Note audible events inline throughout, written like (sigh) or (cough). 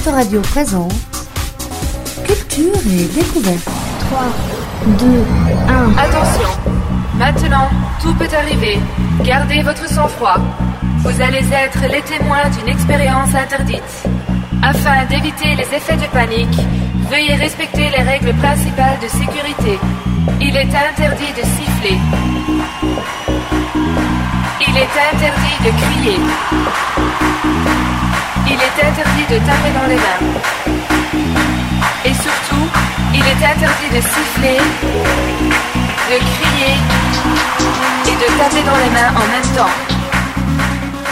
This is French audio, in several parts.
Autoradio présente Culture et découverte. 3, 2, 1. Attention, maintenant, tout peut arriver. Gardez votre sang-froid. Vous allez être les témoins d'une expérience interdite. Afin d'éviter les effets de panique, veuillez respecter les règles principales de sécurité. Il est interdit de siffler. Il est interdit de crier. Il est interdit de taper dans les mains. Et surtout, il est interdit de siffler, de crier et de taper dans les mains en même temps.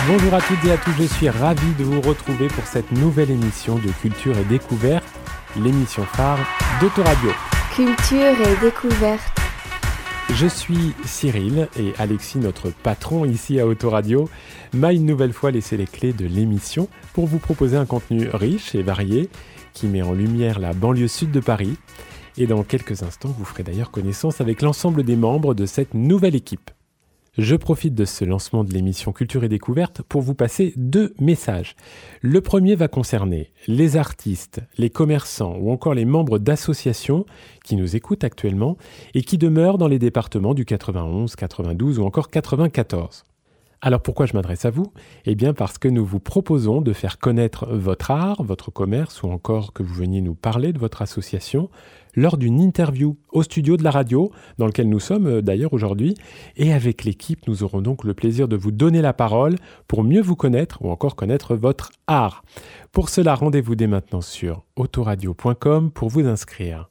Bonjour à toutes et à tous, je suis ravi de vous retrouver pour cette nouvelle émission de Culture et Découverte, l'émission phare d'Autoradio. Culture et découverte. Je suis Cyril et Alexis, notre patron ici à Autoradio, m'a une nouvelle fois laissé les clés de l'émission pour vous proposer un contenu riche et varié qui met en lumière la banlieue sud de Paris. Et dans quelques instants, vous ferez d'ailleurs connaissance avec l'ensemble des membres de cette nouvelle équipe. Je profite de ce lancement de l'émission Culture et Découverte pour vous passer deux messages. Le premier va concerner les artistes, les commerçants ou encore les membres d'associations qui nous écoutent actuellement et qui demeurent dans les départements du 91, 92 ou encore 94. Alors pourquoi je m'adresse à vous? Eh bien parce que nous vous proposons de faire connaître votre art, votre commerce ou encore que vous veniez nous parler de votre association lors d'une interview au studio de la radio, dans lequel nous sommes euh, d'ailleurs aujourd'hui. Et avec l'équipe, nous aurons donc le plaisir de vous donner la parole pour mieux vous connaître ou encore connaître votre art. Pour cela, rendez-vous dès maintenant sur autoradio.com pour vous inscrire.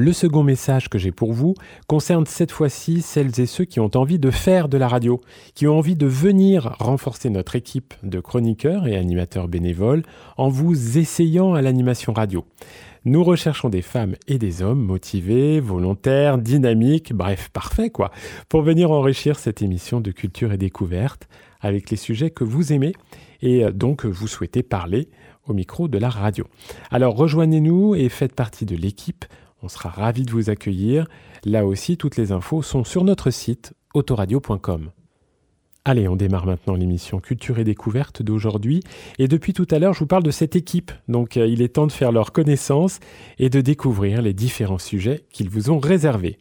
Le second message que j'ai pour vous concerne cette fois-ci celles et ceux qui ont envie de faire de la radio, qui ont envie de venir renforcer notre équipe de chroniqueurs et animateurs bénévoles en vous essayant à l'animation radio. Nous recherchons des femmes et des hommes motivés, volontaires, dynamiques, bref, parfaits quoi, pour venir enrichir cette émission de culture et découverte avec les sujets que vous aimez et donc vous souhaitez parler au micro de la radio. Alors rejoignez-nous et faites partie de l'équipe. On sera ravis de vous accueillir. Là aussi, toutes les infos sont sur notre site autoradio.com. Allez, on démarre maintenant l'émission Culture et Découverte d'aujourd'hui. Et depuis tout à l'heure, je vous parle de cette équipe. Donc, euh, il est temps de faire leur connaissance et de découvrir les différents sujets qu'ils vous ont réservés.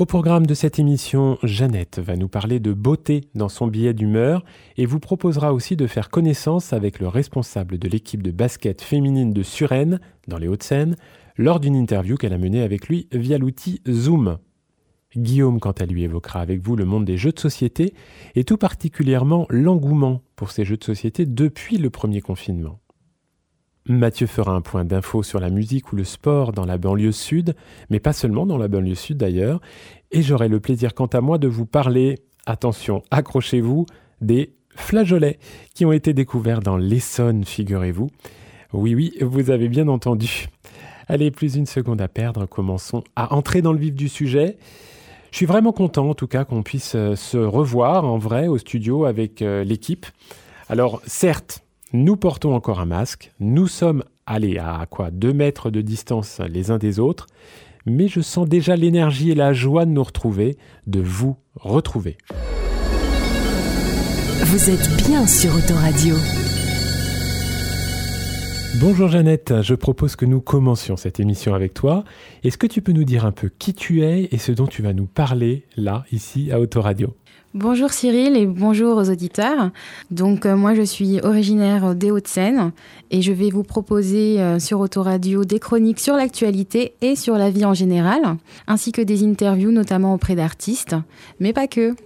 Au programme de cette émission, Jeannette va nous parler de beauté dans son billet d'humeur et vous proposera aussi de faire connaissance avec le responsable de l'équipe de basket féminine de Suresnes, dans les Hauts-de-Seine, lors d'une interview qu'elle a menée avec lui via l'outil Zoom. Guillaume, quant à lui, évoquera avec vous le monde des jeux de société et tout particulièrement l'engouement pour ces jeux de société depuis le premier confinement. Mathieu fera un point d'info sur la musique ou le sport dans la banlieue sud, mais pas seulement dans la banlieue sud d'ailleurs, et j'aurai le plaisir quant à moi de vous parler, attention, accrochez-vous, des flageolets qui ont été découverts dans l'Essonne, figurez-vous. Oui, oui, vous avez bien entendu. Allez, plus une seconde à perdre, commençons à entrer dans le vif du sujet. Je suis vraiment content en tout cas qu'on puisse euh, se revoir en vrai au studio avec euh, l'équipe. Alors certes, nous portons encore un masque, nous sommes allés à quoi 2 mètres de distance les uns des autres, mais je sens déjà l'énergie et la joie de nous retrouver, de vous retrouver. Vous êtes bien sur Autoradio. Bonjour Jeannette, je propose que nous commencions cette émission avec toi. Est-ce que tu peux nous dire un peu qui tu es et ce dont tu vas nous parler là, ici, à Autoradio? Bonjour Cyril et bonjour aux auditeurs. Donc euh, moi je suis originaire des Hauts-de-Seine et je vais vous proposer euh, sur Autoradio des chroniques sur l'actualité et sur la vie en général, ainsi que des interviews notamment auprès d'artistes, mais pas que.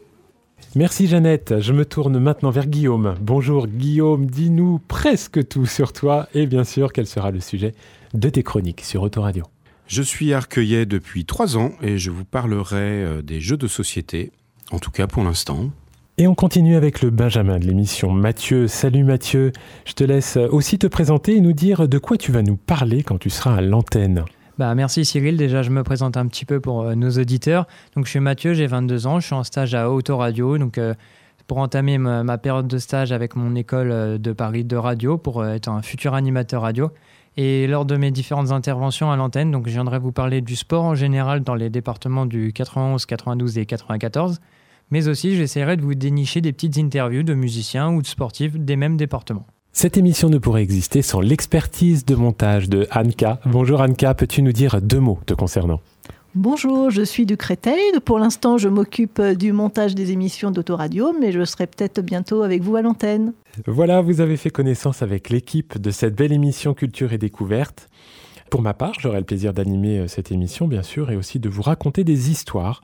Merci Jeannette. Je me tourne maintenant vers Guillaume. Bonjour Guillaume, dis-nous presque tout sur toi et bien sûr quel sera le sujet de tes chroniques sur Autoradio. Je suis arcueillet depuis trois ans et je vous parlerai euh, des jeux de société, en tout cas pour l'instant. Et on continue avec le Benjamin de l'émission. Mathieu, salut Mathieu. Je te laisse aussi te présenter et nous dire de quoi tu vas nous parler quand tu seras à l'antenne. Bah, merci Cyril. Déjà, je me présente un petit peu pour euh, nos auditeurs. Donc, je suis Mathieu, j'ai 22 ans, je suis en stage à Autoradio. Donc, euh, pour entamer ma, période de stage avec mon école euh, de Paris de radio, pour être un futur animateur radio. Et lors de mes différentes interventions à l'antenne, donc je viendrai vous parler du sport en général dans les départements du 91, 92 et 94. Mais aussi, j'essaierai de vous dénicher des petites interviews de musiciens ou de sportifs des mêmes départements. Cette émission ne pourrait exister sans l'expertise de montage de Anka. Bonjour Anka, peux-tu nous dire deux mots te concernant? Bonjour, je suis du Créteil. Pour l'instant, je m'occupe du montage des émissions d'Autoradio, mais je serai peut-être bientôt avec vous à l'antenne. Voilà, vous avez fait connaissance avec l'équipe de cette belle émission Culture et Découverte. Pour ma part, j'aurai le plaisir d'animer euh, cette émission, bien sûr, et aussi de vous raconter des histoires.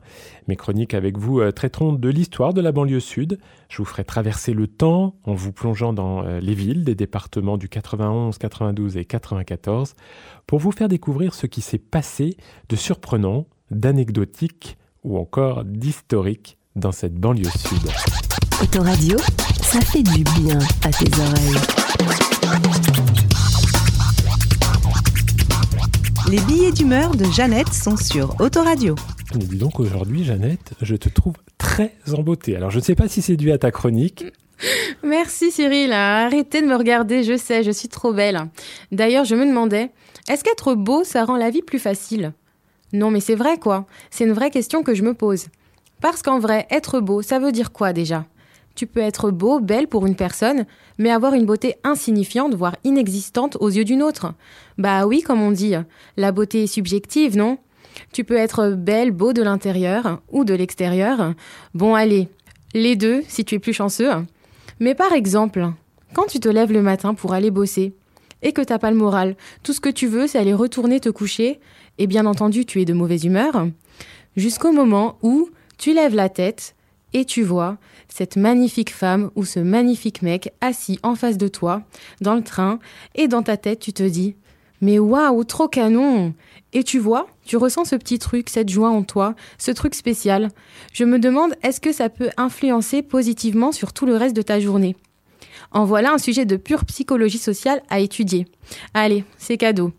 Mes chroniques avec vous euh, traiteront de l'histoire de la banlieue sud. Je vous ferai traverser le temps en vous plongeant dans euh, les villes des départements du 91, 92 et 94 pour vous faire découvrir ce qui s'est passé de surprenant, d'anecdotique ou encore d'historique dans cette banlieue sud. Autoradio, ça fait du bien à tes oreilles. Les billets d'humeur de Jeannette sont sur Autoradio. Mais dis donc aujourd'hui, Jeannette, je te trouve très en beauté. Alors je ne sais pas si c'est dû à ta chronique. (laughs) Merci Cyril, arrêtez de me regarder, je sais, je suis trop belle. D'ailleurs, je me demandais, est-ce qu'être beau, ça rend la vie plus facile? Non, mais c'est vrai quoi, c'est une vraie question que je me pose. Parce qu'en vrai, être beau, ça veut dire quoi déjà? Tu peux être beau, belle pour une personne, mais avoir une beauté insignifiante, voire inexistante aux yeux d'une autre. Bah oui, comme on dit, la beauté est subjective, non? Tu peux être belle, beau de l'intérieur ou de l'extérieur. Bon, allez, les deux, si tu es plus chanceux. Mais par exemple, quand tu te lèves le matin pour aller bosser, et que t'as pas le moral, tout ce que tu veux, c'est aller retourner te coucher, et bien entendu, tu es de mauvaise humeur, jusqu'au moment où tu lèves la tête et tu vois cette magnifique femme ou ce magnifique mec assis en face de toi, dans le train, et dans ta tête, tu te dis Mais waouh, trop canon Et tu vois, tu ressens ce petit truc, cette joie en toi, ce truc spécial. Je me demande, est-ce que ça peut influencer positivement sur tout le reste de ta journée? En voilà un sujet de pure psychologie sociale à étudier. Allez, c'est cadeau.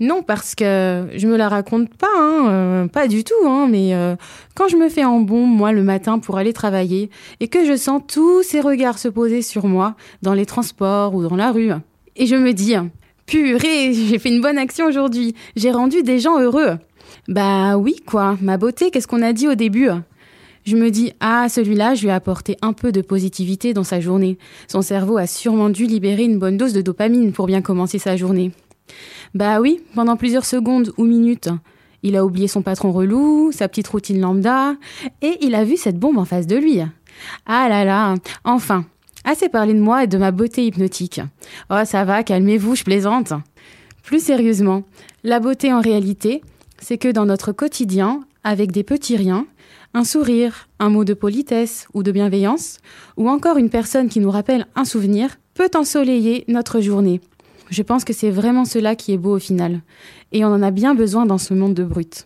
Non, parce que je me la raconte pas, hein, euh, pas du tout, hein, mais euh, quand je me fais en bon, moi, le matin pour aller travailler, et que je sens tous ces regards se poser sur moi, dans les transports ou dans la rue, et je me dis, purée, (laughs) j'ai fait une bonne action aujourd'hui, j'ai rendu des gens heureux. Bah oui, quoi, ma beauté, qu'est-ce qu'on a dit au début? Je me dis, ah, celui-là, je lui ai apporté un peu de positivité dans sa journée. Son cerveau a sûrement dû libérer une bonne dose de dopamine pour bien commencer sa journée. Bah oui, pendant plusieurs secondes ou minutes, il a oublié son patron relou, sa petite routine lambda, et il a vu cette bombe en face de lui. Ah là là, enfin, assez parlé de moi et de ma beauté hypnotique. Oh ça va, calmez-vous, je plaisante. Plus sérieusement, la beauté en réalité, c'est que dans notre quotidien, avec des petits riens, un sourire, un mot de politesse ou de bienveillance, ou encore une personne qui nous rappelle un souvenir, peut ensoleiller notre journée. Je pense que c'est vraiment cela qui est beau au final. Et on en a bien besoin dans ce monde de brut.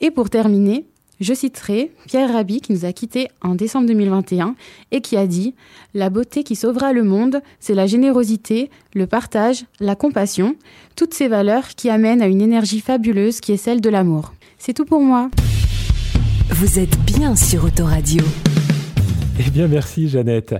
Et pour terminer, je citerai Pierre Rabhi qui nous a quittés en décembre 2021 et qui a dit La beauté qui sauvera le monde, c'est la générosité, le partage, la compassion, toutes ces valeurs qui amènent à une énergie fabuleuse qui est celle de l'amour. C'est tout pour moi. Vous êtes bien sur Autoradio. Eh bien, merci Jeannette.